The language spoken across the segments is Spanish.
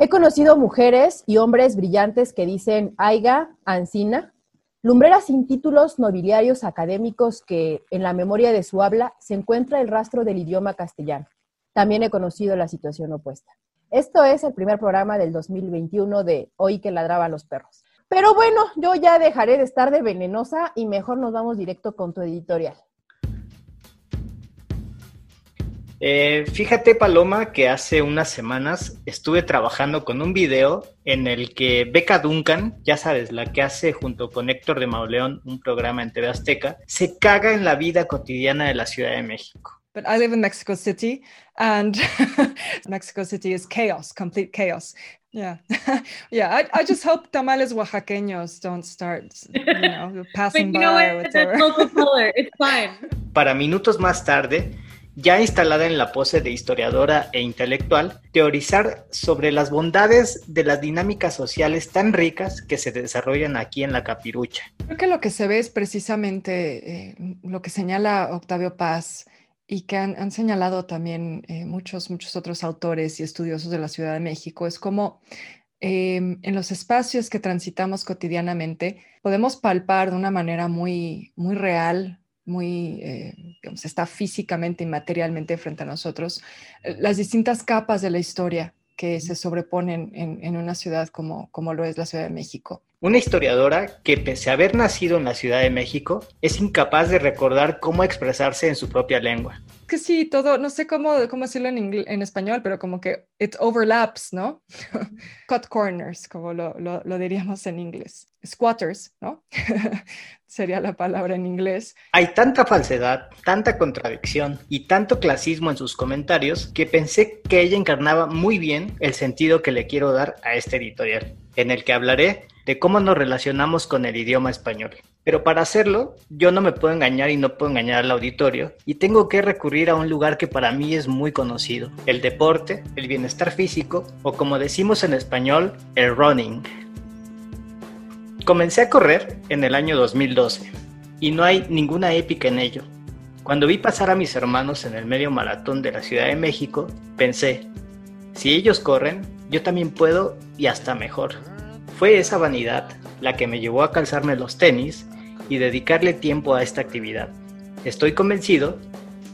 He conocido mujeres y hombres brillantes que dicen aiga, ancina, lumbreras sin títulos nobiliarios académicos que en la memoria de su habla se encuentra el rastro del idioma castellano. También he conocido la situación opuesta. Esto es el primer programa del 2021 de Hoy que ladraban los perros. Pero bueno, yo ya dejaré de estar de venenosa y mejor nos vamos directo con tu editorial. Eh, fíjate, Paloma, que hace unas semanas estuve trabajando con un video en el que Beca Duncan, ya sabes, la que hace junto con Héctor de Mauleón un programa en TV Azteca, se caga en la vida cotidiana de la Ciudad de México. But I live in Mexico City, and Mexico City is chaos, complete chaos. Yeah, yeah. I, I just hope tamales oaxaqueños don't start, you know, passing But you know by. what? or That's local color. It's fine. Para minutos más tarde, ya instalada en la pose de historiadora e intelectual, teorizar sobre las bondades de las dinámicas sociales tan ricas que se desarrollan aquí en la capirucha. Creo que lo que se ve es precisamente eh, lo que señala Octavio Paz y que han, señalado también eh, muchos, muchos otros autores y estudiosos de la Ciudad de México, es como em, en los espacios que transitamos cotidianamente podemos palpar de una manera muy, muy real, muy, eh, digamos, está físicamente y materialmente frente a nosotros, eh, las distintas capas de la historia que se sobreponen en, en una ciudad como, como lo es la Ciudad de México. Una historiadora que, pese a haber nacido en la Ciudad de México, es incapaz de recordar cómo expresarse en su propia lengua. que sí, todo, no sé cómo, cómo decirlo en, español, pero como que it overlaps, ¿no? Cut corners, como lo, lo, lo diríamos en inglés. Squatters, ¿no? Sería la palabra en inglés. Hay tanta falsedad, tanta contradicción y tanto clasismo en sus comentarios que pensé que ella encarnaba muy bien el sentido que le quiero dar a este editorial, en el que hablaré de cómo nos relacionamos con el idioma español. Pero para hacerlo, yo no me puedo engañar y no puedo engañar al auditorio, y tengo que recurrir a un lugar que para mí es muy conocido, el deporte, el bienestar físico, o como decimos en español, el running. Comencé a correr en el año 2012, y no hay ninguna épica en ello. Cuando vi pasar a mis hermanos en el medio maratón de la Ciudad de México, pensé, si ellos corren, yo también puedo y hasta mejor. Fue esa vanidad la que me llevó a calzarme los tenis y dedicarle tiempo a esta actividad. Estoy convencido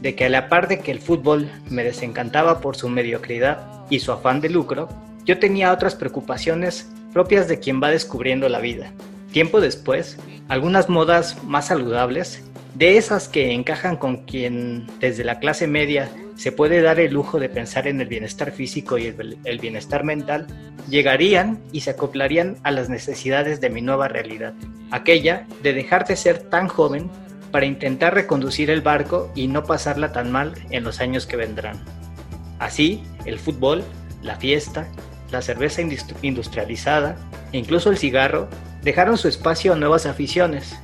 de que a la par de que el fútbol me desencantaba por su mediocridad y su afán de lucro, yo tenía otras preocupaciones propias de quien va descubriendo la vida. Tiempo después, algunas modas más saludables, de esas que encajan con quien desde la clase media se puede dar el lujo de pensar en el bienestar físico y el, bienestar mental, llegarían y se acoplarían a las necesidades de mi nueva realidad, aquella de dejar de ser tan joven para intentar reconducir el barco y no pasarla tan mal en los años que vendrán. Así, el fútbol, la fiesta, la cerveza industri- industrializada e incluso el cigarro dejaron su espacio a nuevas aficiones,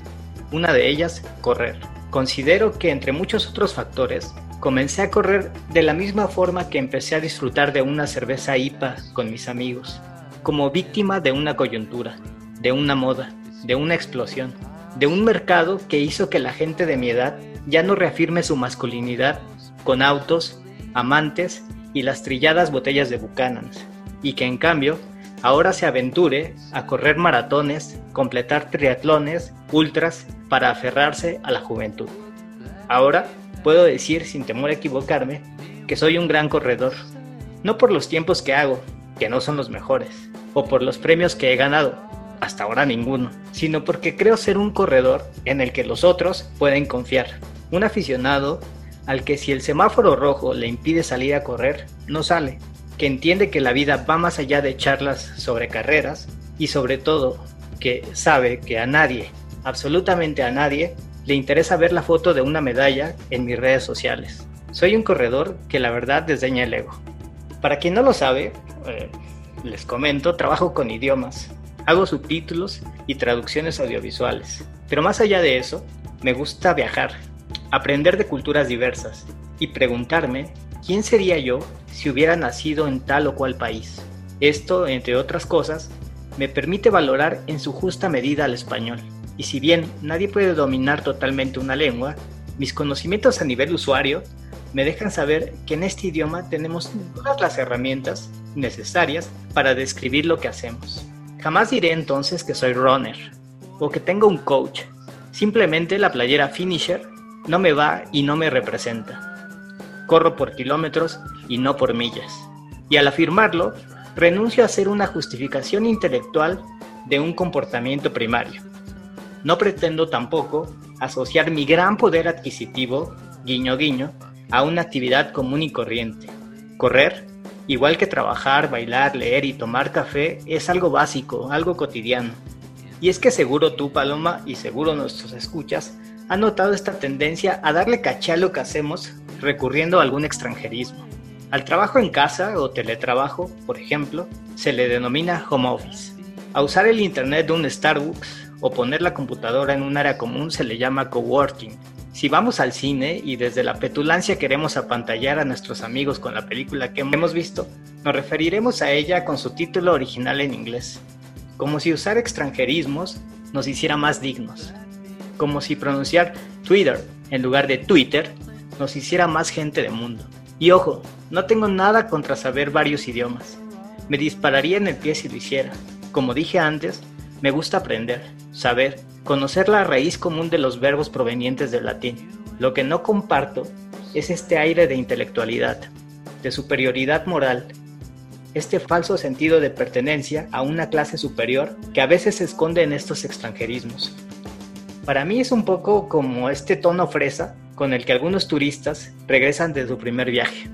una de ellas, correr. Considero que entre muchos otros factores, comencé a correr de la misma forma que empecé a disfrutar de una cerveza IPA con mis amigos, como víctima de una coyuntura, de una moda, de una explosión, de un mercado que hizo que la gente de mi edad ya no reafirme su masculinidad con autos, amantes y las trilladas botellas de Buchanan's, y que en cambio ahora se aventure a correr maratones, completar triatlones, ultras, para aferrarse a la juventud. Ahora puedo decir sin temor a equivocarme que soy un gran corredor, no por los tiempos que hago, que no son los mejores, o por los premios que he ganado, hasta ahora ninguno, sino porque creo ser un corredor en el que los otros pueden confiar, un aficionado al que si el semáforo rojo le impide salir a correr, no sale, que entiende que la vida va más allá de charlas sobre carreras y sobre todo que sabe que a nadie, absolutamente a nadie, le interesa ver la foto de una medalla en mis redes sociales. Soy un corredor que la verdad desdeña el ego. Para quien no lo sabe, eh, les comento, trabajo con idiomas, hago subtítulos y traducciones audiovisuales. Pero más allá de eso, me gusta viajar, aprender de culturas diversas y preguntarme quién sería yo si hubiera nacido en tal o cual país. Esto, entre otras cosas, me permite valorar en su justa medida al español. Y si bien nadie puede dominar totalmente una lengua, mis conocimientos a nivel usuario me dejan saber que en este idioma tenemos todas las herramientas necesarias para describir lo que hacemos. Jamás diré entonces que soy runner o que tengo un coach. Simplemente la playera finisher no me va y no me representa. Corro por kilómetros y no por millas. Y al afirmarlo, renuncio a hacer una justificación intelectual de un comportamiento primario. No pretendo tampoco asociar mi gran poder adquisitivo, guiño guiño, a una actividad común y corriente. Correr, igual que trabajar, bailar, leer y tomar café, es algo básico, algo cotidiano. Y es que seguro tú, Paloma, y seguro nuestros escuchas, han notado esta tendencia a darle caché a lo que hacemos recurriendo a algún extranjerismo. Al trabajo en casa o teletrabajo, por ejemplo, se le denomina home office. A usar el internet de un Starbucks o poner la computadora en un área común se le llama coworking. Si vamos al cine y desde la petulancia queremos apantallar a nuestros amigos con la película que hemos visto, nos referiremos a ella con su título original en inglés, como si usar extranjerismos nos hiciera más dignos, como si pronunciar Twitter en lugar de Twitter nos hiciera más gente de mundo. Y ojo, no tengo nada contra saber varios idiomas. Me dispararía en el pie si lo hiciera. Como dije antes, me gusta aprender, saber, conocer la raíz común de los verbos provenientes del latín. Lo que no comparto es este aire de intelectualidad, de superioridad moral, este falso sentido de pertenencia a una clase superior que a veces se esconde en estos extranjerismos. Para mí es un poco como este tono fresa con el que algunos turistas regresan de su primer viaje.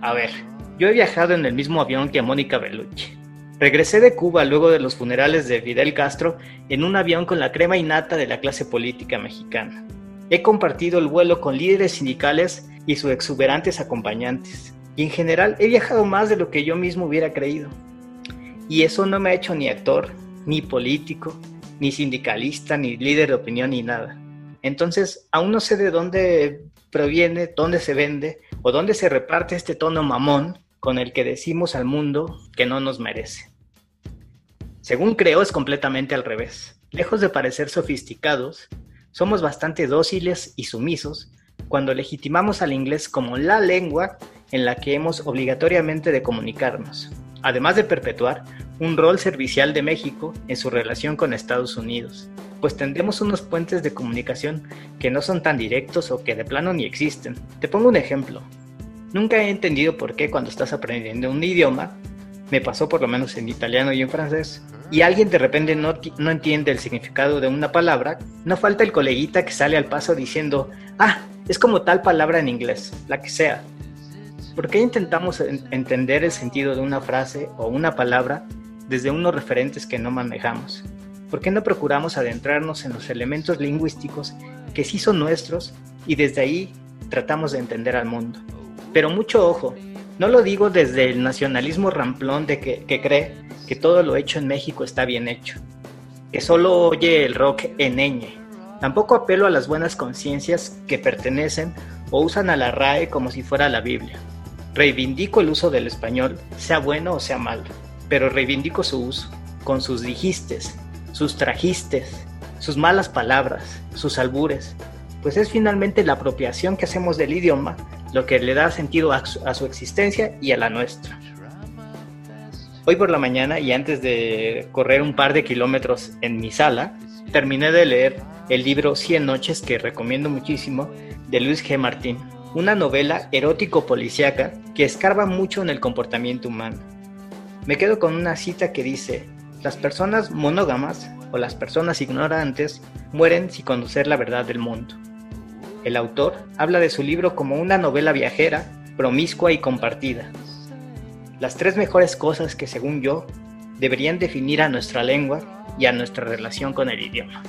A ver, yo he viajado en el mismo avión que Mónica Bellucci Regresé de Cuba luego de los funerales de Fidel Castro en un avión con la crema innata de la clase política mexicana. He compartido el vuelo con líderes sindicales y sus exuberantes acompañantes. Y en general he viajado más de lo que yo mismo hubiera creído. Y eso no me ha hecho ni actor, ni político, ni sindicalista, ni líder de opinión, ni nada. Entonces, aún no sé de dónde proviene, dónde se vende o dónde se reparte este tono mamón con el que decimos al mundo que no nos merece. Según creo, es completamente al revés. Lejos de parecer sofisticados, somos bastante dóciles y sumisos cuando legitimamos al inglés como la lengua en la que hemos obligatoriamente de comunicarnos, además de perpetuar un rol servicial de México en su relación con Estados Unidos, pues tendemos unos puentes de comunicación que no son tan directos o que de plano ni existen. Te pongo un ejemplo. Nunca he entendido por qué cuando estás aprendiendo un idioma, me pasó por lo menos en italiano y en francés, y alguien de repente no, no entiende el significado de una palabra, no falta el coleguita que sale al paso diciendo, ah, es como tal palabra en inglés, la que sea. ¿Por qué intentamos entender el sentido de una frase o una palabra desde unos referentes que no manejamos? ¿Por qué no procuramos adentrarnos en los elementos lingüísticos que sí son nuestros y desde ahí tratamos de entender al mundo? Pero mucho ojo, no lo digo desde el nacionalismo ramplón de que, cree que todo lo hecho en México está bien hecho, que solo oye el rock en ñ. Tampoco apelo a las buenas conciencias que pertenecen o usan a la RAE como si fuera la Biblia. Reivindico el uso del español, sea bueno o sea malo, pero reivindico su uso, con sus dijistes, sus trajistes, sus malas palabras, sus albures, pues es finalmente la apropiación que hacemos del idioma lo que le da sentido a su, existencia y a la nuestra. Hoy por la mañana y antes de correr un par de kilómetros en mi sala, terminé de leer el libro Cien noches que recomiendo muchísimo de Luis G. Martín, una novela erótico policíaca que escarba mucho en el comportamiento humano. Me quedo con una cita que dice, las personas monógamas o las personas ignorantes mueren sin conocer la verdad del mundo. El autor habla de su libro como una novela viajera, promiscua y compartida. Las tres mejores cosas que, según yo, deberían definir a nuestra lengua y a nuestra relación con el idioma.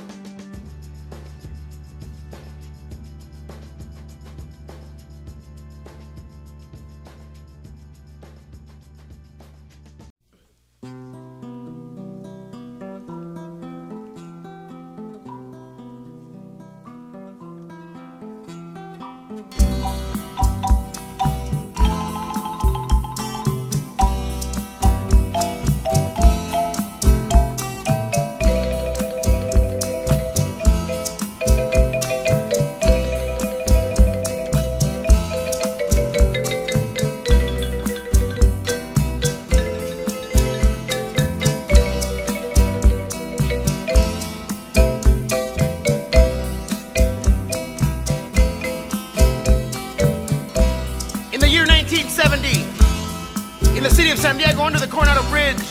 City San Diego, under the Coronado Bridge,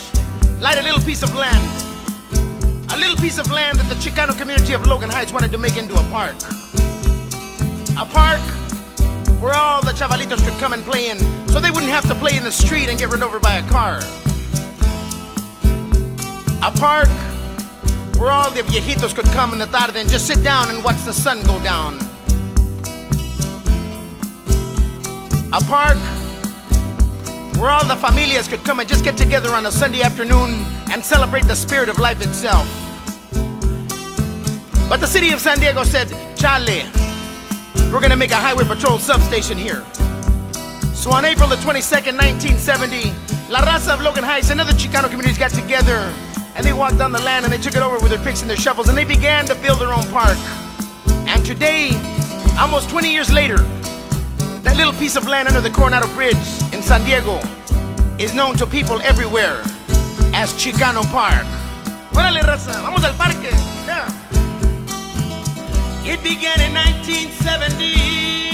lied a little piece of land. A little piece of land that the Chicano community of Logan Heights wanted to make into a park. A park where all the chavalitos could come and play in, so they wouldn't have to play in the street and get run over by a car. A park where all the viejitos could come in the tarde and just sit down and watch the sun go down. A park where all the familias could come and just get together on a Sunday afternoon and celebrate the spirit of life itself. But the city of San Diego said, Chale, we're gonna make a highway patrol substation here. So on April the 22nd, 1970, La Raza of Logan Heights and other Chicano communities got together and they walked on the land and they took it over with their picks and their shovels and they began to build their own park. And today, almost 20 years later, that little piece of land under the Coronado Bridge in San Diego is known to people everywhere as Chicano Park. Órale, raza, vamos al parque. Yeah. It began in 1970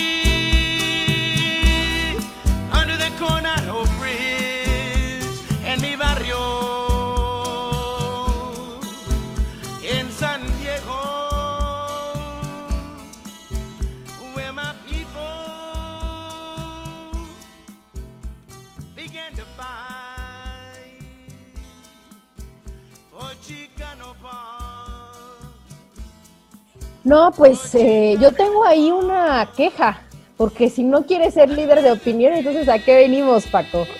No, pues eh, yo tengo ahí una queja, porque si no quieres ser líder de opinión, entonces ¿a qué venimos, Paco?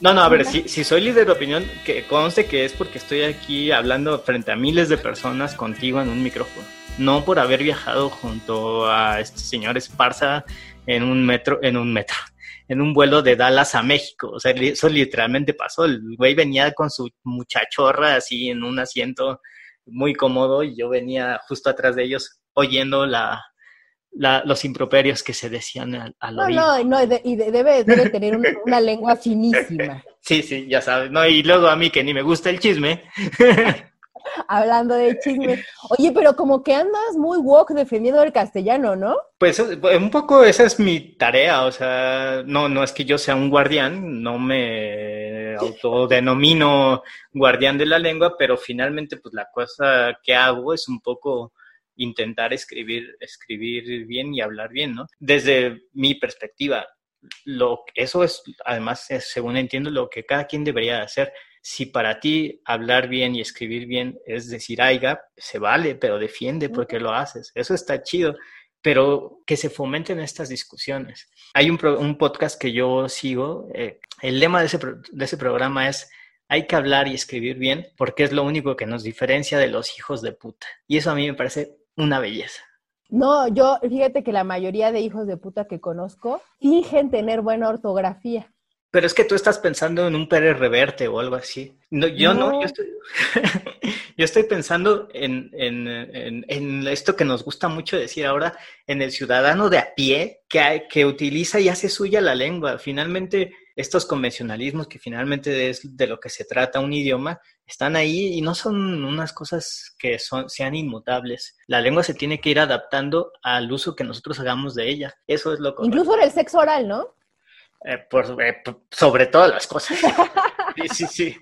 No, no, a ver, si, si soy líder de opinión, que conste que es porque estoy aquí hablando frente a miles de personas contigo en un micrófono. No por haber viajado junto a este señor Esparza en un metro, en un metro, en un vuelo de Dallas a México. O sea, eso literalmente pasó. El güey venía con su muchachorra así en un asiento muy cómodo y yo venía justo atrás de ellos oyendo la, la- los improperios que se decían al, al No, oído. no, no, de- y de- debe, debe tener una, una lengua finísima. Sí, sí, ya sabes, ¿no? Y luego a mí que ni me gusta el chisme. Hablando de chisme. Oye, pero como que andas muy woke defendiendo el castellano, ¿no? Pues eh, un poco esa es mi tarea, o sea, no, no es que yo sea un guardián, no me autodenomino guardián de la lengua, pero finalmente pues la cosa que hago es un poco intentar escribir, escribir bien y hablar bien, ¿no? Desde mi perspectiva, lo, eso es, además, es, según entiendo, lo que cada quien debería hacer. Si para ti hablar bien y escribir bien es decir aiga, se vale, pero defiende porque lo haces. Eso está chido, pero que se fomenten estas discusiones. Hay un, pro, un podcast que yo sigo, eh, el lema de ese, de ese programa es hay que hablar y escribir bien porque es lo único que nos diferencia de los hijos de puta. Y eso a mí me parece una belleza. No, yo, fíjate que la mayoría de hijos de puta que conozco fingen tener buena ortografía. Pero es que tú estás pensando en un Pérez Reverte o algo así. No, yo no, no yo, estoy, yo estoy pensando en, en, en, en, esto que nos gusta mucho decir ahora, en el ciudadano de a pie que, que utiliza y hace suya la lengua. Finalmente, estos convencionalismos que finalmente es de lo que se trata un idioma, están ahí y no son unas cosas que son, sean inmutables. La lengua se tiene que ir adaptando al uso que nosotros hagamos de ella. Eso es lo que... Incluso en el sexo oral, ¿no? Eh, por, eh, sobre todas las cosas. sí, sí, sí.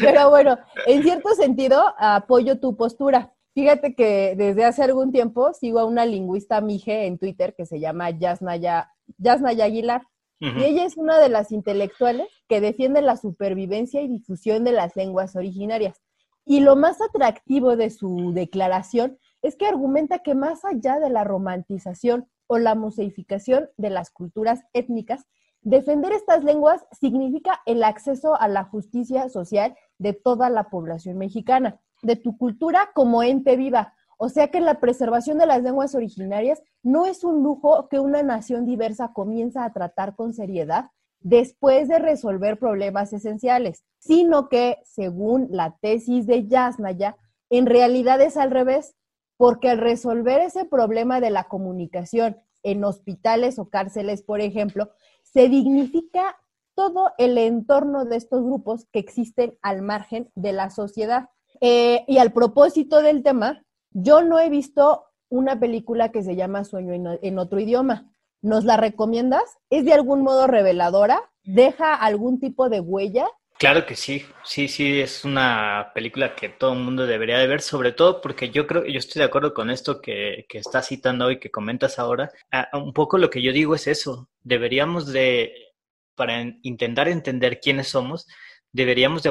Pero bueno, en cierto sentido, apoyo tu postura. Fíjate que desde hace algún tiempo sigo a una lingüista mije en Twitter que se llama Yasnaya, Yasnaya Aguilar. Uh -huh. Y ella es una de las intelectuales que defiende la supervivencia y difusión de las lenguas originarias. Y lo más atractivo de su declaración es que argumenta que más allá de la romantización o la museificación de las culturas étnicas, defender estas lenguas significa el acceso a la justicia social de toda la población mexicana, de tu cultura como ente viva. O sea que la preservación de las lenguas originarias no es un lujo que una nación diversa comienza a tratar con seriedad después de resolver problemas esenciales, sino que, según la tesis de Yasnaya, en realidad es al revés, porque al resolver ese problema de la comunicación en hospitales o cárceles, por ejemplo, se dignifica todo el entorno de estos grupos que existen al margen de la sociedad. Eh, y al propósito del tema, yo no he visto una película que se llama Sueño en, en otro idioma. ¿Nos la recomiendas? ¿Es de algún modo reveladora? ¿Deja algún tipo de huella? Claro que sí, sí, sí, es una película que todo el mundo debería de ver, sobre todo porque yo creo, yo estoy de acuerdo con esto que, que estás citando hoy, que comentas ahora. Ah, un poco lo que yo digo es eso, deberíamos de, para intentar entender quiénes somos, deberíamos de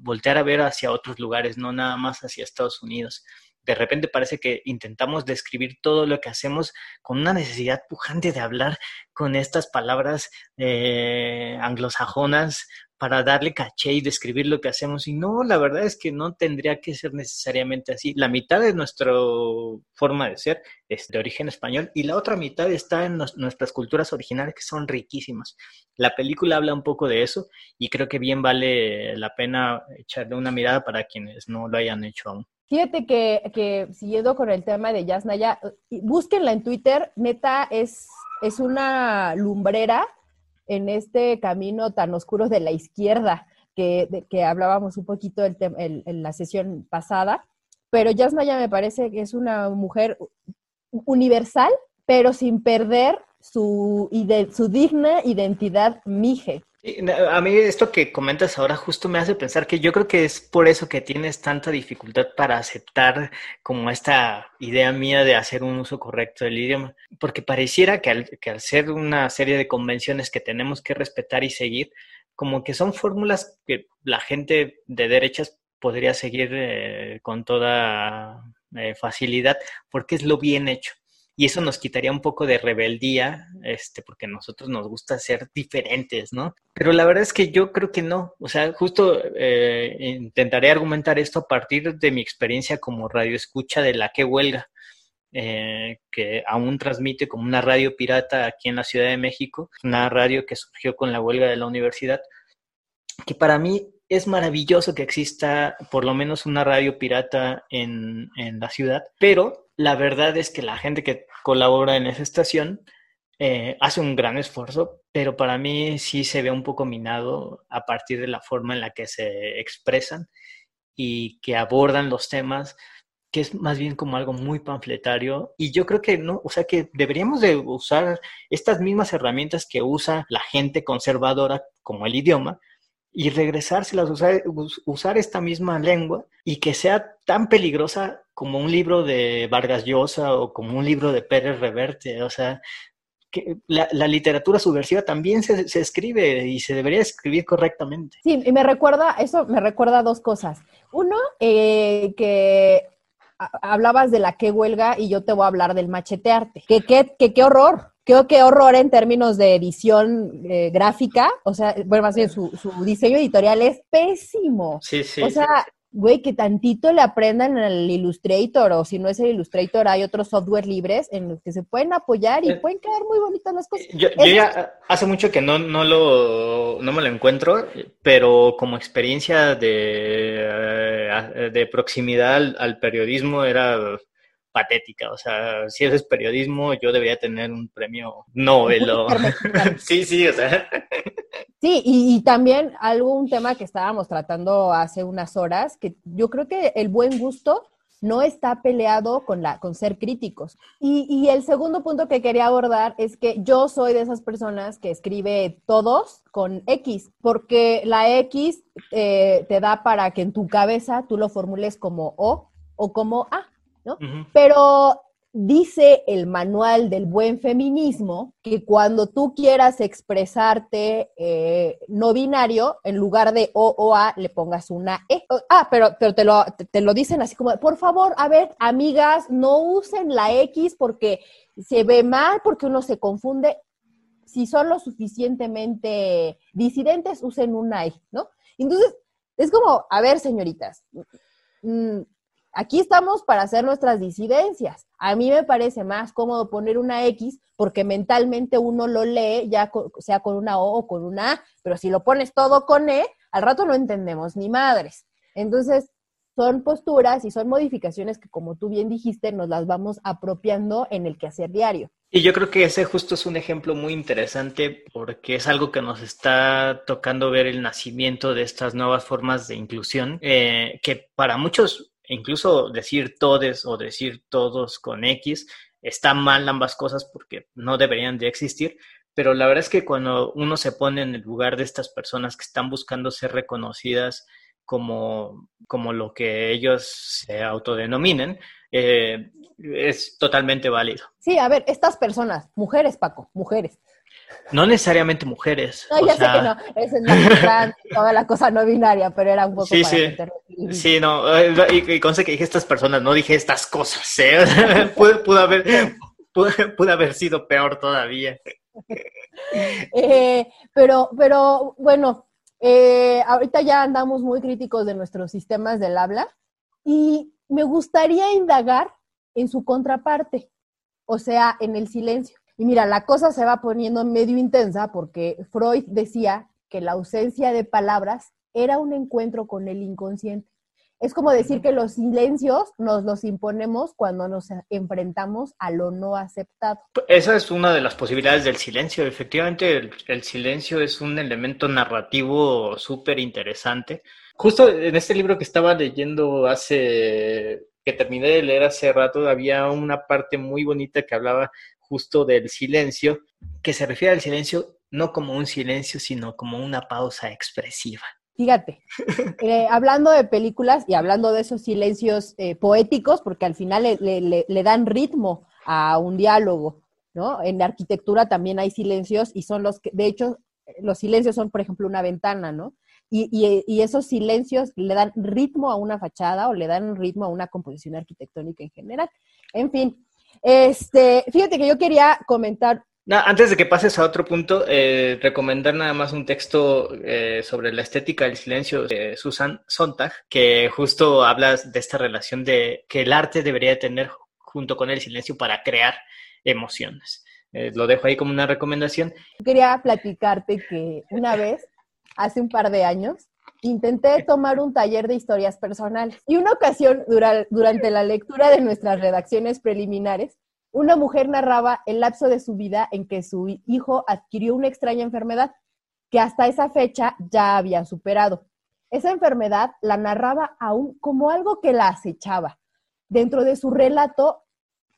voltear a ver hacia otros lugares, no nada más hacia Estados Unidos. De repente parece que intentamos describir todo lo que hacemos con una necesidad pujante de hablar con estas palabras eh, anglosajonas para darle caché y describir lo que hacemos. Y no, la verdad es que no tendría que ser necesariamente así. La mitad de nuestra forma de ser es de origen español y la otra mitad está en nuestras culturas originales que son riquísimas. La película habla un poco de eso y creo que bien vale la pena echarle una mirada para quienes no lo hayan hecho aún. Fíjate que, que siguiendo con el tema de Yasnaya, búsquenla en Twitter, neta, es, es una lumbrera en este camino tan oscuro de la izquierda que, que hablábamos un poquito en la sesión pasada. Pero Yasmaya me parece que es una mujer universal, pero sin perder su, su digna identidad mije. A mí esto que comentas ahora justo me hace pensar que yo creo que es por eso que tienes tanta dificultad para aceptar como esta idea mía de hacer un uso correcto del idioma, porque pareciera que al, que al ser una serie de convenciones que tenemos que respetar y seguir, como que son fórmulas que la gente de derechas podría seguir eh, con toda eh, facilidad, porque es lo bien hecho y eso nos quitaría un poco de rebeldía, este, porque a nosotros nos gusta ser diferentes, ¿no? Pero la verdad es que yo creo que no, o sea, justo eh, intentaré argumentar esto a partir de mi experiencia como radio escucha de la que huelga, eh, que aún transmite como una radio pirata aquí en la Ciudad de México, una radio que surgió con la huelga de la universidad, que para mí es maravilloso que exista por lo menos una radio pirata en, en la ciudad, pero la verdad es que la gente que colabora en esa estación eh, hace un gran esfuerzo, pero para mí sí se ve un poco minado a partir de la forma en la que se expresan y que abordan los temas, que es más bien como algo muy panfletario. Y yo creo que no, o sea que deberíamos de usar estas mismas herramientas que usa la gente conservadora como el idioma, y regresárselas, usar, usar esta misma lengua y que sea tan peligrosa como un libro de Vargas Llosa o como un libro de Pérez Reverte. O sea, que la, literatura subversiva también se, se, escribe y se debería escribir correctamente. Sí, y me recuerda, eso me recuerda dos cosas. Uno, eh, que hablabas de la que huelga y yo te voy a hablar del machetearte. Que qué horror, Creo que horror en términos de edición eh, gráfica, o sea, bueno, más bien su, diseño editorial es pésimo. Sí, sí. O sea, güey, que tantito le aprendan el Illustrator, o si no es el Illustrator, hay otros software libres en los que se pueden apoyar y eh, pueden quedar muy bonitas las cosas. Yo, ya hace mucho que no, no, lo, no me lo encuentro, pero como experiencia de, eh, de proximidad al periodismo era patética. O sea, si es periodismo, yo debería tener un premio Nobel. sí, sí, o sea. Sí, y, también algo, un tema que estábamos tratando hace unas horas, que yo creo que el buen gusto no está peleado con, la, con ser críticos. Y, el segundo punto que quería abordar es que yo soy de esas personas que escribe todos con X, porque la X eh, te da para que en tu cabeza tú lo formules como O o como A. Pero dice el manual del buen feminismo que cuando tú quieras expresarte eh, no binario, en lugar de O o A, le pongas una E. Ah, pero, pero te, lo, te, lo dicen así como, por favor, a ver, amigas, no usen la X porque se ve mal, porque uno se confunde. Si son lo suficientemente disidentes, usen una E, ¿no? Entonces, es como, a ver, señoritas, mm, Aquí estamos para hacer nuestras disidencias. A mí me parece más cómodo poner una X porque mentalmente uno lo lee ya sea con una O o con una A, pero si lo pones todo con E, al rato no entendemos ni madres. Entonces, son posturas y son modificaciones que, como tú bien dijiste, nos las vamos apropiando en el quehacer diario. Y yo creo que ese justo es un ejemplo muy interesante porque es algo que nos está tocando ver el nacimiento de estas nuevas formas de inclusión, eh, que para muchos incluso decir todes o decir todos con X están mal ambas cosas porque no deberían de existir, pero la verdad es que cuando uno se pone en el lugar de estas personas que están buscando ser reconocidas como, como lo que ellos se autodenominen, eh, es totalmente válido. Sí, a ver, estas personas, mujeres, Paco, mujeres. No necesariamente mujeres. No, ya sé que no, es la, toda la cosa no binaria, pero era un poco sí, sí. Sí, no, eh, y, y conste que dije estas personas, no dije estas cosas, ¿eh? pudo, haber, pudo, haber sido peor todavía. Eh, pero, pero bueno, eh, ahorita ya andamos muy críticos de nuestros sistemas del habla y me gustaría indagar en su contraparte, o sea, en el silencio. Y mira, la cosa se va poniendo medio intensa porque Freud decía que la ausencia de palabras era un encuentro con el inconsciente. Es como decir que los silencios nos los imponemos cuando nos enfrentamos a lo no aceptado. Esa es una de las posibilidades del silencio. Efectivamente, el, silencio es un elemento narrativo súper interesante. Justo en este libro que estaba leyendo hace, que terminé de leer hace rato, había una parte muy bonita que hablaba justo del silencio, que se refiere al silencio no como un silencio, sino como una pausa expresiva. Fíjate, eh, hablando de películas y hablando de esos silencios eh, poéticos, porque al final le, dan ritmo a un diálogo, ¿no? En la arquitectura también hay silencios y son los que, de hecho, los silencios son, por ejemplo, una ventana, ¿no? Y, y, esos silencios le dan ritmo a una fachada o le dan ritmo a una composición arquitectónica en general. En fin, este, fíjate que yo quería comentar antes de que pases a otro punto, eh, recomendar nada más un texto eh, sobre la estética del silencio de Susan Sontag, que justo habla de esta relación de que el arte debería tener junto con el silencio para crear emociones. Eh, lo dejo ahí como una recomendación. Quería platicarte que una vez, hace un par de años, intenté tomar un taller de historias personales y una ocasión durante la lectura de nuestras redacciones preliminares, una mujer narraba el lapso de su vida en que su hijo adquirió una extraña enfermedad que hasta esa fecha ya había superado. Esa enfermedad la narraba aún como algo que la acechaba. Dentro de su relato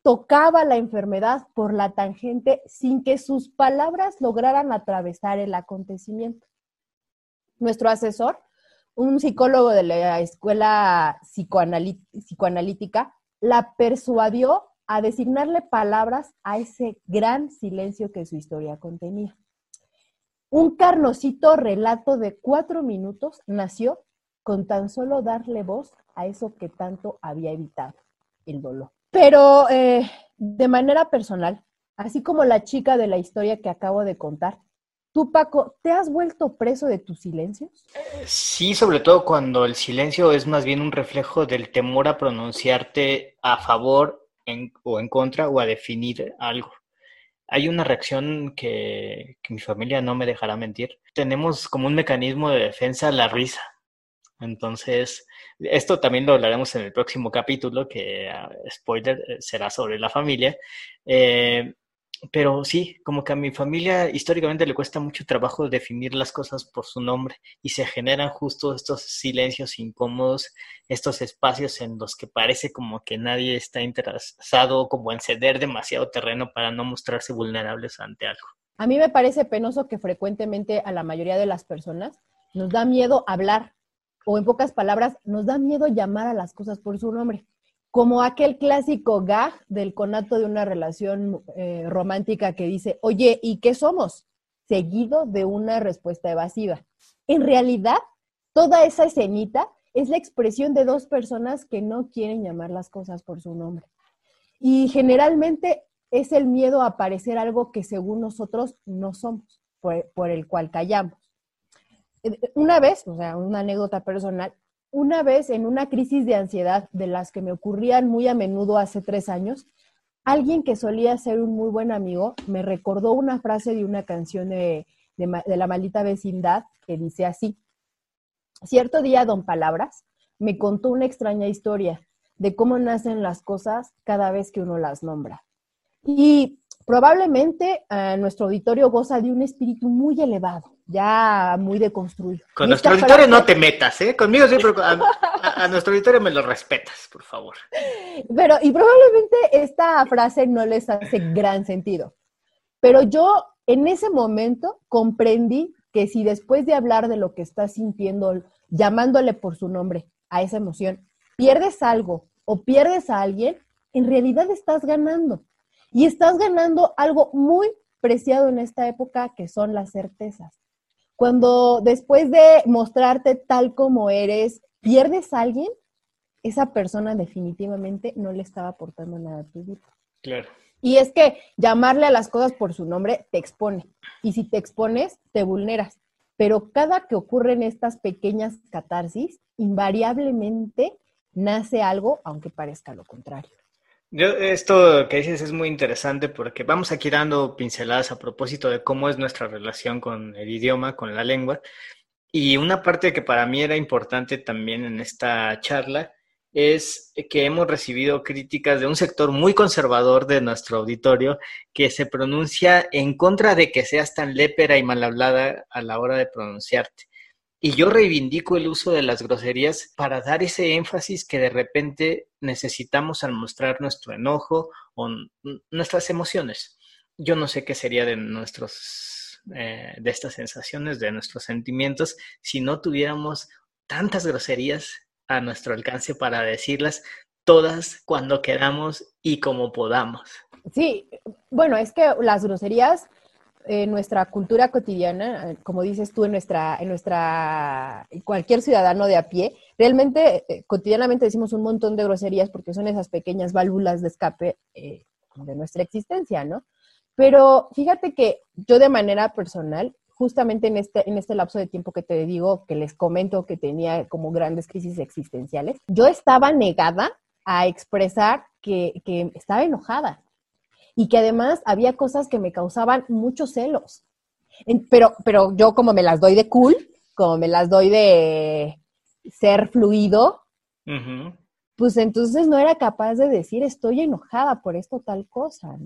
tocaba la enfermedad por la tangente sin que sus palabras lograran atravesar el acontecimiento. Nuestro asesor, un psicólogo de la escuela psicoanalítica, la persuadió a designarle palabras a ese gran silencio que su historia contenía. Un carnosito relato de cuatro minutos nació con tan solo darle voz a eso que tanto había evitado, el dolor. Pero eh, de manera personal, así como la chica de la historia que acabo de contar, tú, Paco, ¿te has vuelto preso de tus silencios? Sí, sobre todo cuando el silencio es más bien un reflejo del temor a pronunciarte a favor o en contra o a definir algo. Hay una reacción que, mi familia no me dejará mentir. Tenemos como un mecanismo de defensa la risa. Entonces, esto también lo hablaremos en el próximo capítulo, que, ah, spoiler, eh, será sobre la familia. Eh, pero sí, como que a mi familia históricamente le cuesta mucho trabajo definir las cosas por su nombre y se generan justo estos silencios incómodos, estos espacios en los que parece como que nadie está interesado como en ceder demasiado terreno para no mostrarse vulnerables ante algo. A mí me parece penoso que frecuentemente a la mayoría de las personas nos da miedo hablar o en pocas palabras nos da miedo llamar a las cosas por su nombre como aquel clásico gag del conato de una relación eh, romántica que dice, oye, ¿y qué somos? Seguido de una respuesta evasiva. En realidad, toda esa escenita es la expresión de dos personas que no quieren llamar las cosas por su nombre. Y generalmente es el miedo a parecer algo que según nosotros no somos, por, por el cual callamos. Eh, una vez, o sea, una anécdota personal, una vez en una crisis de ansiedad de las que me ocurrían muy a menudo hace tres años, alguien que solía ser un muy buen amigo me recordó una frase de una canción de, la maldita vecindad que dice así. Cierto día, don Palabras me contó una extraña historia de cómo nacen las cosas cada vez que uno las nombra. Y probablemente eh, nuestro auditorio goza de un espíritu muy elevado, ya muy deconstruido. Con nuestro auditorio no te metas, ¿eh? Conmigo siempre, a, a, nuestro auditorio me lo respetas, por favor. Pero, y probablemente esta frase no les hace gran sentido. Pero yo en ese momento comprendí que si después de hablar de lo que estás sintiendo, llamándole por su nombre a esa emoción, pierdes algo o pierdes a alguien, en realidad estás ganando. Y estás ganando algo muy preciado en esta época que son las certezas. Cuando después de mostrarte tal como eres, pierdes a alguien, esa persona definitivamente no le estaba aportando nada a tu vida. Claro. Y es que llamarle a las cosas por su nombre te expone. Y si te expones, te vulneras. Pero cada que ocurren estas pequeñas catarsis, invariablemente nace algo, aunque parezca lo contrario. Yo, esto que dices es muy interesante porque vamos aquí dando pinceladas a propósito de cómo es nuestra relación con el idioma, con la lengua. Y una parte que para mí era importante también en esta charla es que hemos recibido críticas de un sector muy conservador de nuestro auditorio que se pronuncia en contra de que seas tan lépera y mal hablada a la hora de pronunciarte. Y yo reivindico el uso de las groserías para dar ese énfasis que de repente necesitamos al mostrar nuestro enojo o nuestras emociones. Yo no sé qué sería de nuestros eh, de estas sensaciones, de nuestros sentimientos, si no tuviéramos tantas groserías a nuestro alcance para decirlas todas cuando queramos y como podamos. Sí, bueno, es que las groserías en nuestra cultura cotidiana, como dices tú, en nuestra, en nuestra, cualquier ciudadano de a pie, realmente eh, cotidianamente decimos un montón de groserías porque son esas pequeñas válvulas de escape eh, de nuestra existencia, ¿no? Pero fíjate que yo de manera personal, justamente en este, en este lapso de tiempo que te digo, que les comento que tenía como grandes crisis existenciales, yo estaba negada a expresar que, que estaba enojada, y que además había cosas que me causaban muchos celos. pero, pero yo como me las doy de cool, como me las doy de ser fluido, pues entonces no era capaz de decir estoy enojada por esto tal cosa.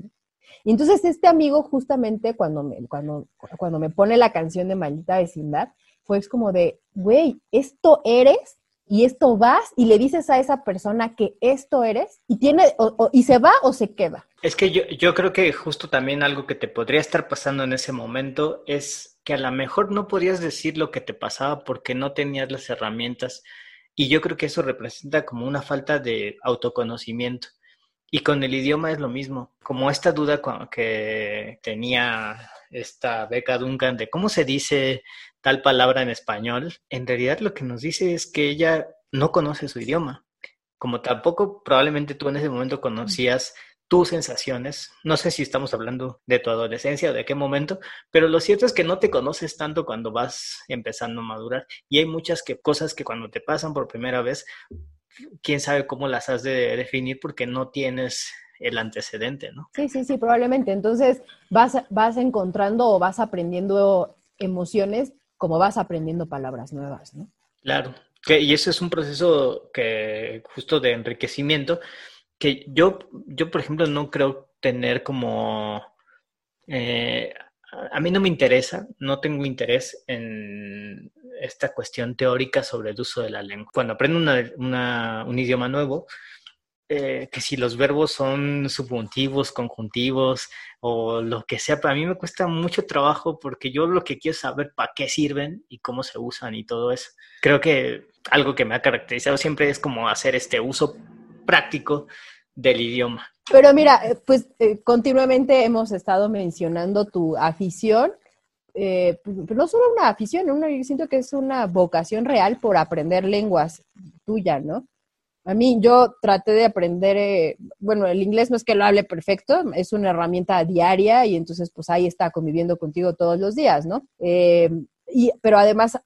Y entonces este amigo justamente cuando me, cuando, cuando me pone la canción de Maldita Vecindad, fue como de, güey, esto eres y esto vas y le dices a esa persona que esto eres y tiene y se va o se queda. Es que yo, yo creo que justo también algo que te podría estar pasando en ese momento es que a lo mejor no podías decir lo que te pasaba porque no tenías las herramientas y yo creo que eso representa como una falta de autoconocimiento. Y con el idioma es lo mismo, como esta duda que tenía esta beca Duncan de cómo se dice tal palabra en español, en realidad lo que nos dice es que ella no conoce su idioma. Como tampoco probablemente tú en ese momento conocías tus sensaciones, no sé si estamos hablando de tu adolescencia o de qué momento, pero lo cierto es que no te conoces tanto cuando vas empezando a madurar y hay muchas cosas que cuando te pasan por primera vez, quién sabe cómo las has de definir porque no tienes el antecedente, ¿no? Sí, sí, sí, probablemente. Entonces vas encontrando o vas aprendiendo emociones como vas aprendiendo palabras nuevas, ¿no? Claro, y eso es un proceso que justo de enriquecimiento que yo, yo por ejemplo, no creo tener como... Eh, a mí no me interesa, no tengo interés en esta cuestión teórica sobre el uso de la lengua. Cuando aprendo un idioma nuevo, eh, que si los verbos son subjuntivos, conjuntivos o lo que sea, para mí me cuesta mucho trabajo porque yo lo que quiero es saber para qué sirven y cómo se usan y todo eso. Creo que algo que me ha caracterizado siempre es como hacer este uso práctico del idioma. Pero mira, eh, pues eh, continuamente hemos estado mencionando tu afición, pues, no solo una afición, yo siento que es una vocación real por aprender lenguas tuya, ¿no? A mí, yo traté de aprender, eh, bueno, el inglés no es que lo hable perfecto, es una herramienta diaria y entonces pues ahí está conviviendo contigo todos los días, ¿no? Eh, y, pero además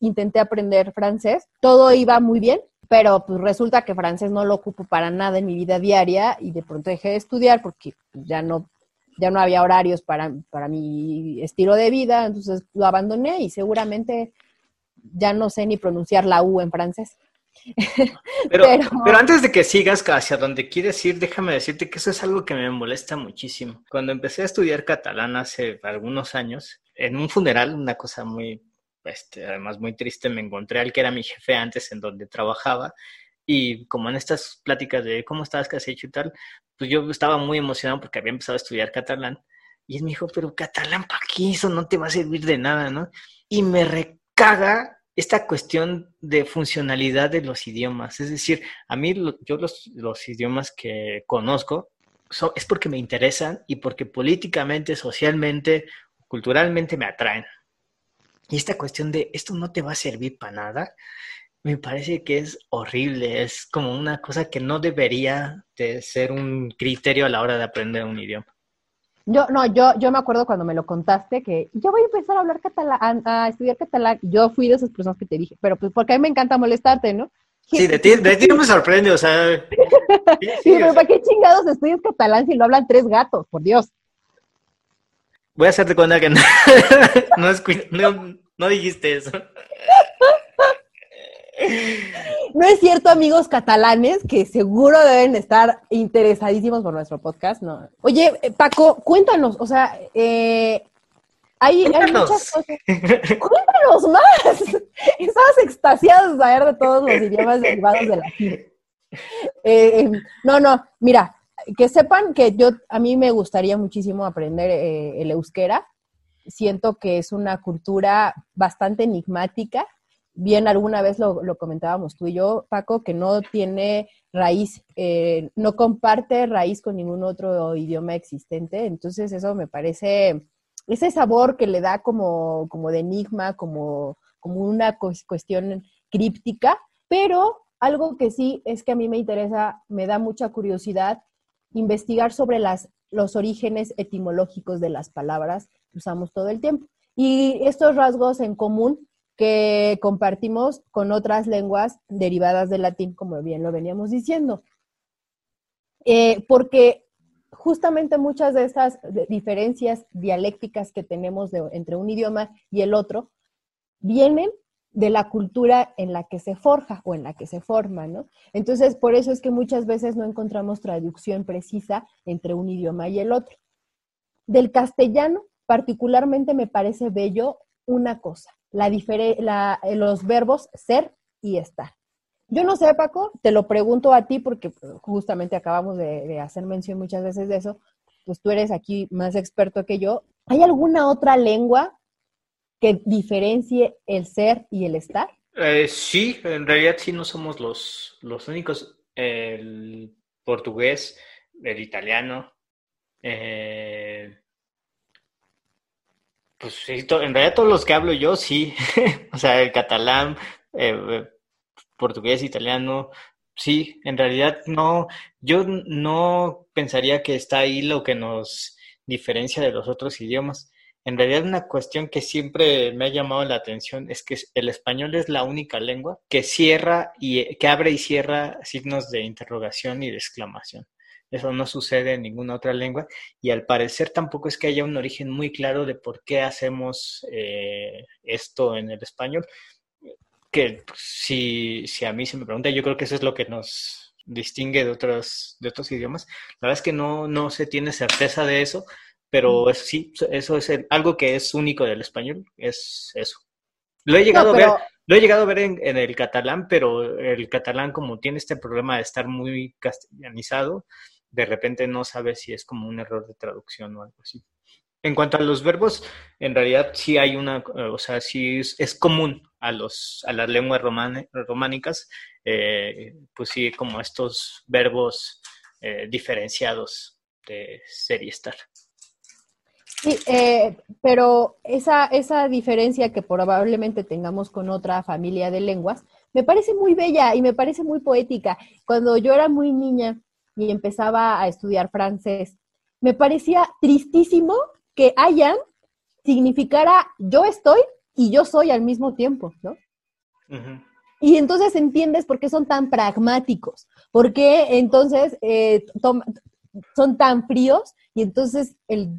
intenté aprender francés, todo iba muy bien, pero pues resulta que francés no lo ocupo para nada en mi vida diaria y de pronto dejé de estudiar porque ya no, ya no había horarios para, para mi estilo de vida, entonces lo abandoné y seguramente ya no sé ni pronunciar la U en francés. Pero, pero, antes de que sigas hacia donde quieres ir, déjame decirte que eso es algo que me molesta muchísimo. Cuando empecé a estudiar catalán hace algunos años, en un funeral, una cosa muy, este, además muy triste, me encontré al que era mi jefe antes en donde trabajaba y como en estas pláticas de cómo estás, qué has hecho y tal, pues yo estaba muy emocionado porque había empezado a estudiar catalán y él me dijo, pero catalán, ¿para qué? Eso no te va a servir de nada, ¿no? Y me recaga esta cuestión de funcionalidad de los idiomas. Es decir, a mí yo los, idiomas que conozco es porque me interesan y porque políticamente, socialmente, culturalmente me atraen. Y esta cuestión de esto no te va a servir para nada, me parece que es horrible, es como una cosa que no debería de ser un criterio a la hora de aprender un idioma. Yo, no, yo, yo me acuerdo cuando me lo contaste que yo voy a empezar a hablar catalán, a, estudiar catalán. Yo fui de esas personas que te dije, pero pues porque a mí me encanta molestarte, ¿no? Sí, de ti, de ti no me sorprende, o sea. Sí, pero ¿para qué chingados estudias catalán si lo hablan tres gatos? Por Dios. Voy a hacerte cuenta que no, no, no dijiste eso. No es cierto, amigos catalanes, que seguro deben estar interesadísimos por nuestro podcast. No. Oye, eh, Paco, cuéntanos, o sea, eh, hay, muchas cosas. Cuéntanos más. Estabas extasiados de saber de todos los idiomas derivados de latín. Eh, em, no, no, mira, que sepan que yo, a mí me gustaría muchísimo aprender el euskera. Siento que es una cultura bastante enigmática bien alguna vez lo, comentábamos tú y yo, Paco, que no tiene raíz, eh, no comparte raíz con ningún otro idioma existente. Entonces eso me parece, ese sabor que le da como, como de enigma, como, como una cuestión críptica, pero algo que sí es que a mí me interesa, me da mucha curiosidad investigar sobre las, los orígenes etimológicos de las palabras que usamos todo el tiempo. Y estos rasgos en común que compartimos con otras lenguas derivadas del latín, como bien lo veníamos diciendo. Eh, porque justamente muchas de estas diferencias dialécticas que tenemos entre un idioma y el otro vienen de la cultura en la que se forja o en la que se forma, ¿no? Entonces, por eso es que muchas veces no encontramos traducción precisa entre un idioma y el otro. Del castellano, particularmente me parece bello una cosa, la, eh, los verbos ser y estar. Yo no sé, Paco, te lo pregunto a ti porque justamente acabamos de, hacer mención muchas veces de eso, pues tú eres aquí más experto que yo. ¿Hay alguna otra lengua que diferencie el ser y el estar? Eh, sí, en realidad sí no somos los, los únicos. El portugués, el italiano, eh, pues sí, en realidad todos los que hablo yo, sí. o sea, el catalán, eh, eh, portugués, italiano, sí. En realidad no, yo no pensaría que está ahí lo que nos diferencia de los otros idiomas. En realidad una cuestión que siempre me ha llamado la atención es que el español es la única lengua que cierra y que abre y cierra signos de interrogación y de exclamación. Eso no sucede en ninguna otra lengua y al parecer tampoco es que haya un origen muy claro de por qué hacemos eh, esto en el español. Que si, si a mí se me pregunta, yo creo que eso es lo que nos distingue de otros, de otros idiomas. La verdad es que no, no se tiene certeza de eso, pero sí, eso es algo que es único del español, es eso. Lo he llegado a ver, lo he llegado a ver en, en, el catalán, pero el catalán como tiene este problema de estar muy castellanizado, de repente no sabes si es como un error de traducción o algo así. En cuanto a los verbos, en realidad sí hay una, o sea, sí es, común a, los, a las lenguas románicas, eh, pues sí, como estos verbos eh, diferenciados de ser y estar. Sí, eh, pero esa, esa diferencia que probablemente tengamos con otra familia de lenguas, me parece muy bella y me parece muy poética. Cuando yo era muy niña, y empezaba a estudiar francés. Me parecía tristísimo que hayan significara yo estoy y yo soy al mismo tiempo, ¿no? Y entonces entiendes por qué son tan pragmáticos, por qué entonces eh, son tan fríos y entonces el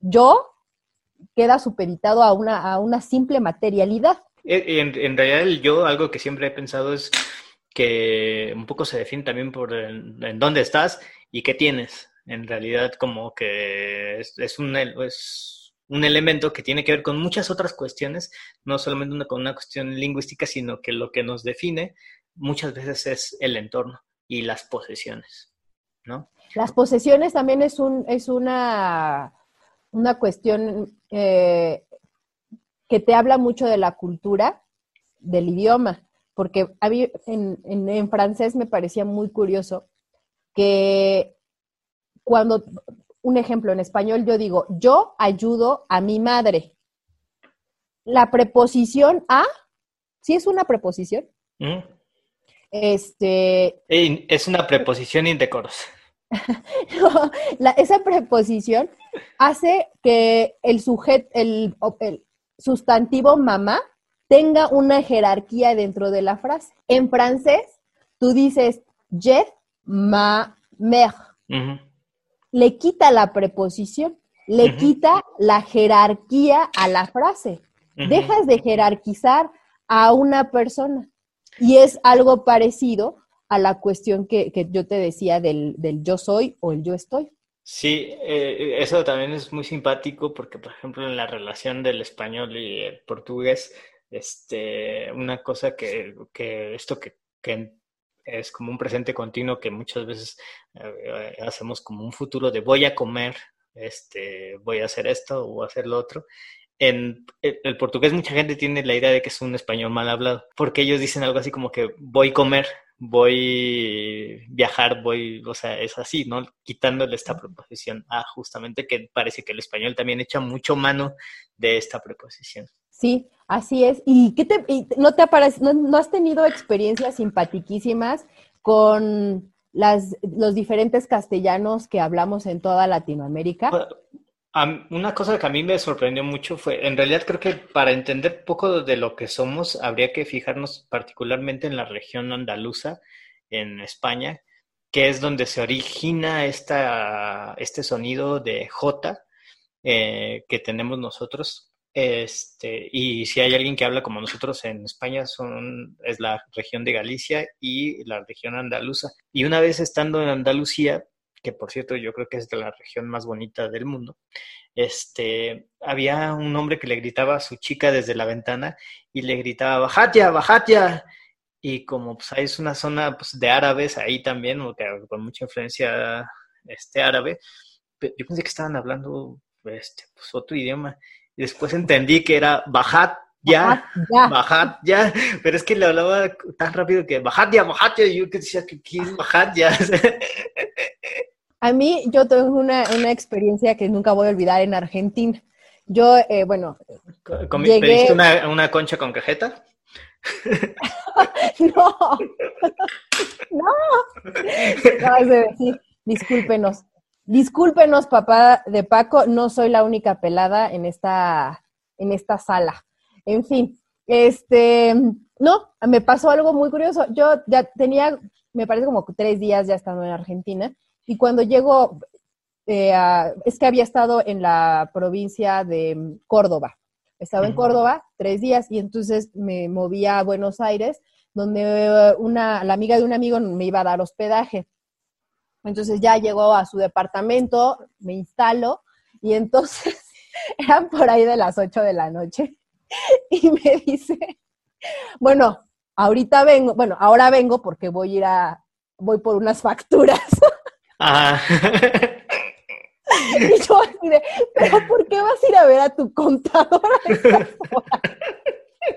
yo queda supeditado a una, a una simple materialidad. Eh, en, en realidad el yo, algo que siempre he pensado es que un poco se define también por en, dónde estás y qué tienes. En realidad, como que es, un, es un elemento que tiene que ver con muchas otras cuestiones, no solamente una, con una cuestión lingüística, sino que lo que nos define muchas veces es el entorno y las posesiones, ¿no? Las posesiones también es, un, es una, una cuestión eh, que te habla mucho de la cultura, del idioma, porque en, en, en francés me parecía muy curioso que cuando un ejemplo, en español yo digo, yo ayudo a mi madre. La preposición a, ¿sí es una preposición? Mm. Este. Es una preposición indecorosa. esa preposición hace que el sujeto, el, el sustantivo mamá tenga una jerarquía dentro de la frase. En francés, tú dices je, ma, mère le quita la preposición, le quita la jerarquía a la frase. Dejas de jerarquizar a una persona. Y es algo parecido a la cuestión que, yo te decía del, yo soy o el yo estoy. Sí, eh, eso también es muy simpático porque, por ejemplo, en la relación del español y el portugués, este, una cosa que, que esto que, que es como un presente continuo que muchas veces eh, hacemos como un futuro de voy a comer, este, voy a hacer esto o hacer lo otro. En el, portugués mucha gente tiene la idea de que es un español mal hablado, porque ellos dicen algo así como que voy a comer, voy viajar, voy, o sea, es así, ¿no? Quitándole esta preposición a justamente que parece que el español también echa mucho mano de esta preposición. Sí, así es. ¿Y qué te, no te aparece, no, has tenido experiencias simpatiquísimas con las, los diferentes castellanos que hablamos en toda Latinoamérica? Una cosa que a mí me sorprendió mucho fue, en realidad creo que para entender poco de lo que somos, habría que fijarnos particularmente en la región andaluza, en España, que es donde se origina esta, este sonido de J eh, que tenemos nosotros, este, y si hay alguien que habla como nosotros en España, son, es la región de Galicia y la región andaluza. Y una vez estando en Andalucía, que por cierto yo creo que es de la región más bonita del mundo, este, había un hombre que le gritaba a su chica desde la ventana y le gritaba, ¡Bajatia, bajatia! Y como pues, es una zona pues, de árabes ahí también, con mucha influencia este, árabe, yo pensé que estaban hablando este, pues, otro idioma y después entendí que era bajad ya, bajad ya, pero es que le hablaba tan rápido que bajad ya, bajad ya, y yo que decía que es bajad ya. A mí, yo tuve una, una, experiencia que nunca voy a olvidar en Argentina. Yo, eh, bueno, llegué... una, una concha con cajeta? no, no, acabas de decir, discúlpenos. Discúlpenos, papá de Paco, no soy la única pelada en esta, en esta sala. En fin, este, no, me pasó algo muy curioso. Yo ya tenía, me parece como tres días ya estando en Argentina, y cuando llego, eh, es que había estado en la provincia de Córdoba. Estaba en Córdoba tres días y entonces me moví a Buenos Aires, donde una, la amiga de un amigo me iba a dar hospedaje. Entonces ya llegó a su departamento, me instalo y entonces eran por ahí de las 8 de la noche y me dice, bueno, ahorita vengo, bueno, ahora vengo porque voy a ir a, voy por unas facturas. Ah. Y yo así de, pero ¿por qué vas a ir a ver a tu contador a estas horas?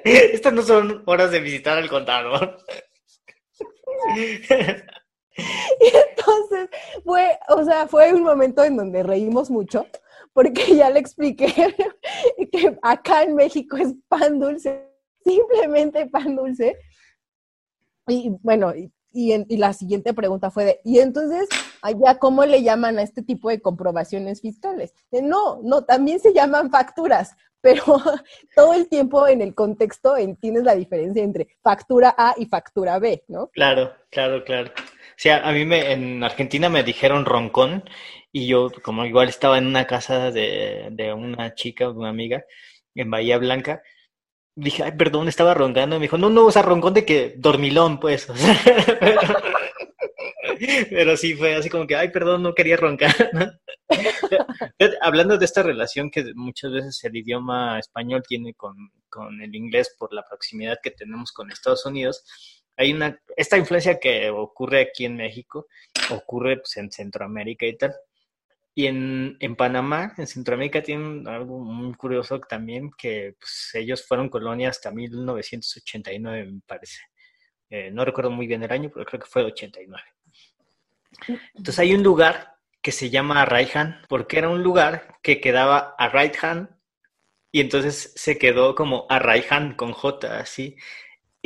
Estas no son horas de visitar al contador. Y entonces fue, o sea, fue un momento en donde reímos mucho, porque ya le expliqué que acá en México es pan dulce, simplemente pan dulce. Y bueno, y, la siguiente pregunta fue de, ¿y entonces allá cómo le llaman a este tipo de comprobaciones fiscales? no, no, también se llaman facturas, pero todo el tiempo en el contexto entiendes la diferencia entre factura A y factura B, ¿no? Claro, claro, claro. Sí, a, mí me, en Argentina me dijeron roncón y yo como igual estaba en una casa de, de una chica, de una amiga en Bahía Blanca, dije, ay, perdón, estaba roncando. Y me dijo, no, no, o sea, roncón de que dormilón, pues. Pero sí fue así como que, ay, perdón, no quería roncar. Hablando de esta relación que muchas veces el idioma español tiene con, con el inglés por la proximidad que tenemos con Estados Unidos, hay una, esta influencia que ocurre aquí en México, ocurre pues, en Centroamérica y tal. Y en, en, Panamá, en Centroamérica, tienen algo muy curioso también, que pues, ellos fueron colonia hasta 1989, me parece. Eh, no recuerdo muy bien el año, pero creo que fue 89. Entonces hay un lugar que se llama Arraijan, porque era un lugar que quedaba a hand, y entonces se quedó como Arraijan con J, así.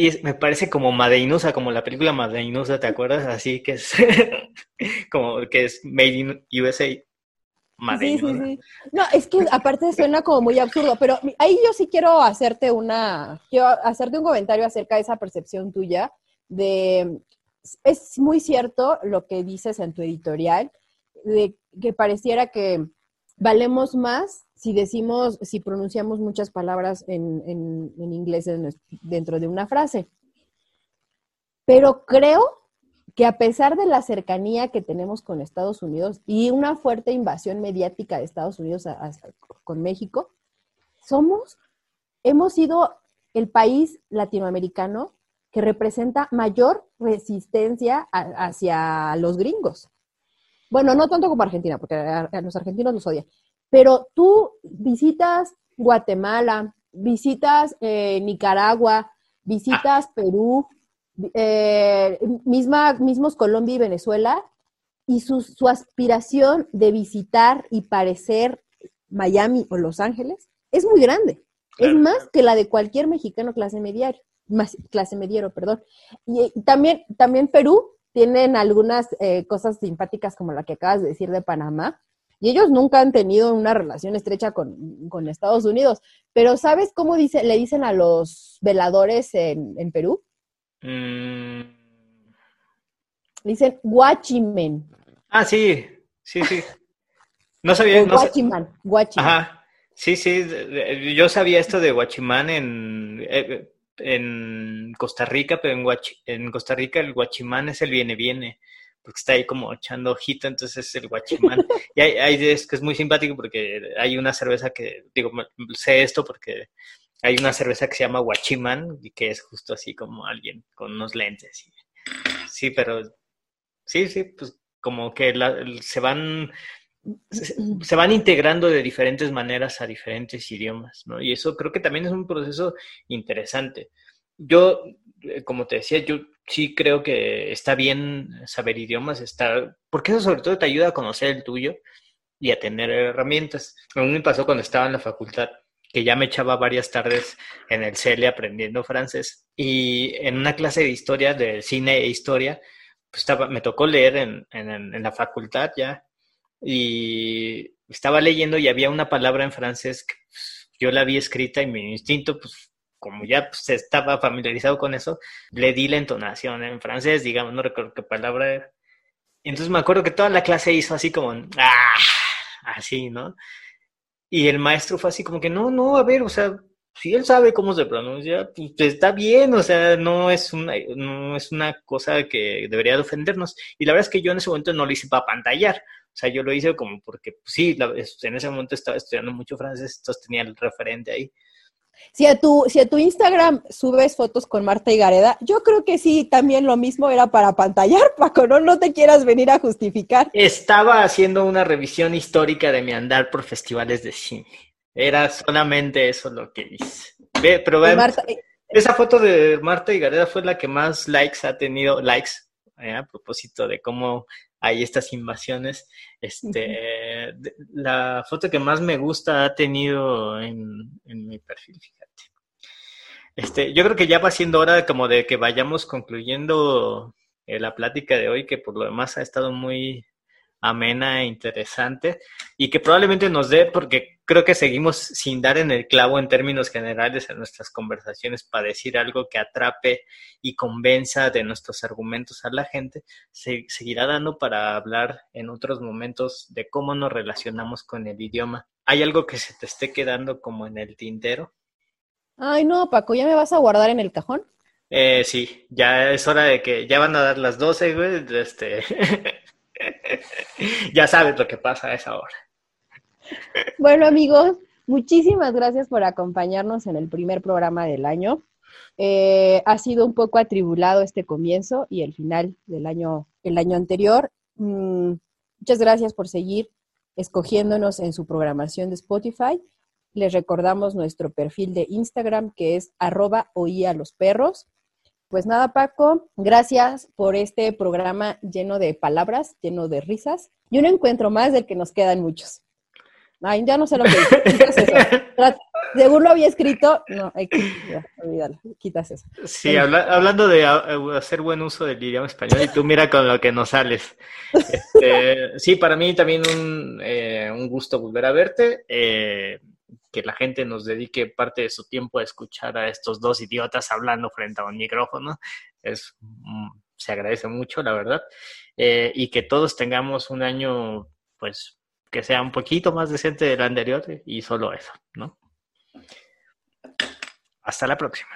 Y me parece como Madeinusa, como la película Madeinusa, ¿te acuerdas? Así que es como que es Made in USA. Sí, sí, sí. No, es que aparte suena como muy absurdo, pero ahí yo sí quiero hacerte una, quiero hacerte un comentario acerca de esa percepción tuya de, es muy cierto lo que dices en tu editorial, de que pareciera que valemos más si decimos, si pronunciamos muchas palabras en, en, inglés dentro de una frase. Pero creo que a pesar de la cercanía que tenemos con Estados Unidos y una fuerte invasión mediática de Estados Unidos con México, somos, hemos sido el país latinoamericano que representa mayor resistencia hacia los gringos. Bueno, no tanto como Argentina, porque a, los argentinos los odian, pero tú visitas Guatemala, visitas eh, Nicaragua, visitas ah. Perú, eh, misma, mismos Colombia y Venezuela, y su, su, aspiración de visitar y parecer Miami o Los Ángeles es muy grande. Es más que la de cualquier mexicano clase mediario, más clase mediero, perdón. Y, también, también Perú tienen algunas eh, cosas simpáticas como la que acabas de decir de Panamá, y ellos nunca han tenido una relación estrecha con, Estados Unidos. Pero ¿sabes cómo dice, le dicen a los veladores en, Perú? Mm. Dicen guachimen. Ah, sí, sí, sí. No sabía. No guachiman, guachiman. Ajá. Sí, sí, yo sabía esto de guachimán en, eh, en Costa Rica, pero en, en Costa Rica el guachimán es el viene-viene porque está ahí como echando ojito, entonces es el guachimán. y hay, es que es muy simpático porque hay una cerveza que, digo, sé esto porque hay una cerveza que se llama guachimán y que es justo así como alguien con unos lentes. sí, pero sí, sí, pues como que se van se, van integrando de diferentes maneras a diferentes idiomas, ¿no? Y eso creo que también es un proceso interesante. Yo, eh, como te decía, yo sí creo que está bien saber idiomas, estar, porque eso sobre todo te ayuda a conocer el tuyo y a tener herramientas. A mí me pasó cuando estaba en la facultad, que ya me echaba varias tardes en el CELE aprendiendo francés y en una clase de historia, de cine e historia, pues me tocó leer en, en, en la facultad ya y estaba leyendo y había una palabra en francés que pues, yo la vi escrita y mi instinto pues como ya pues, estaba familiarizado con eso, le di la entonación en francés, digamos, no recuerdo qué palabra era. Entonces me acuerdo que toda la clase hizo así como, ah, así, ¿no? Y el maestro fue así como que, no, no, a ver, o sea, si él sabe cómo se pronuncia, pues está bien, o sea, no es una, no es una cosa que debería de ofendernos. Y la verdad es que yo en ese momento no lo hice para pantallar, o sea, yo lo hice como porque, pues, sí, en ese momento estaba estudiando mucho francés, entonces tenía el referente ahí. Si a, tu, si a tu Instagram subes fotos con Marta y Gareda, yo creo que sí, también lo mismo era para pantallar, Paco, no, no te quieras venir a justificar. Estaba haciendo una revisión histórica de mi andar por festivales de cine. Era solamente eso lo que hice. Ve, pero ve, eh, esa foto de Marta y Gareda fue la que más likes ha tenido, likes, eh, a propósito de cómo hay estas invasiones. Este, la foto que más me gusta ha tenido en, mi perfil, fíjate. Este, yo creo que ya va siendo hora como de que vayamos concluyendo eh, la plática de hoy, que por lo demás ha estado muy amena e interesante y que probablemente nos dé, porque creo que seguimos sin dar en el clavo en términos generales en nuestras conversaciones para decir algo que atrape y convenza de nuestros argumentos a la gente, se seguirá dando para hablar en otros momentos de cómo nos relacionamos con el idioma. ¿Hay algo que se te esté quedando como en el tintero? Ay, no, Paco, ¿ya me vas a guardar en el cajón? Eh, sí, ya es hora de que ya van a dar las 12, güey. Este... ya sabes lo que pasa a esa hora. Bueno, amigos, muchísimas gracias por acompañarnos en el primer programa del año. Eh, ha sido un poco atribulado este comienzo y el final del año, el año anterior. Mm, muchas gracias por seguir escogiéndonos en su programación de Spotify. Les recordamos nuestro perfil de Instagram que es arroba oía los perros. Pues nada, Paco, gracias por este programa lleno de palabras, lleno de risas. Y un encuentro más del que nos quedan muchos. Ay, ya no sé lo que dice. Según lo había escrito, no, que, olvídalo, quitas eso. Sí, hablando de hacer buen uso del idioma español, y tú mira con lo que nos sales. Este, sí, para mí también un, eh, un gusto volver a verte. Eh, que la gente nos dedique parte de su tiempo a escuchar a estos dos idiotas hablando frente a un micrófono. Es, mm, se agradece mucho, la verdad. Eh, y que todos tengamos un año, pues, que sea un poquito más decente del anterior y solo eso, ¿no? Hasta la próxima.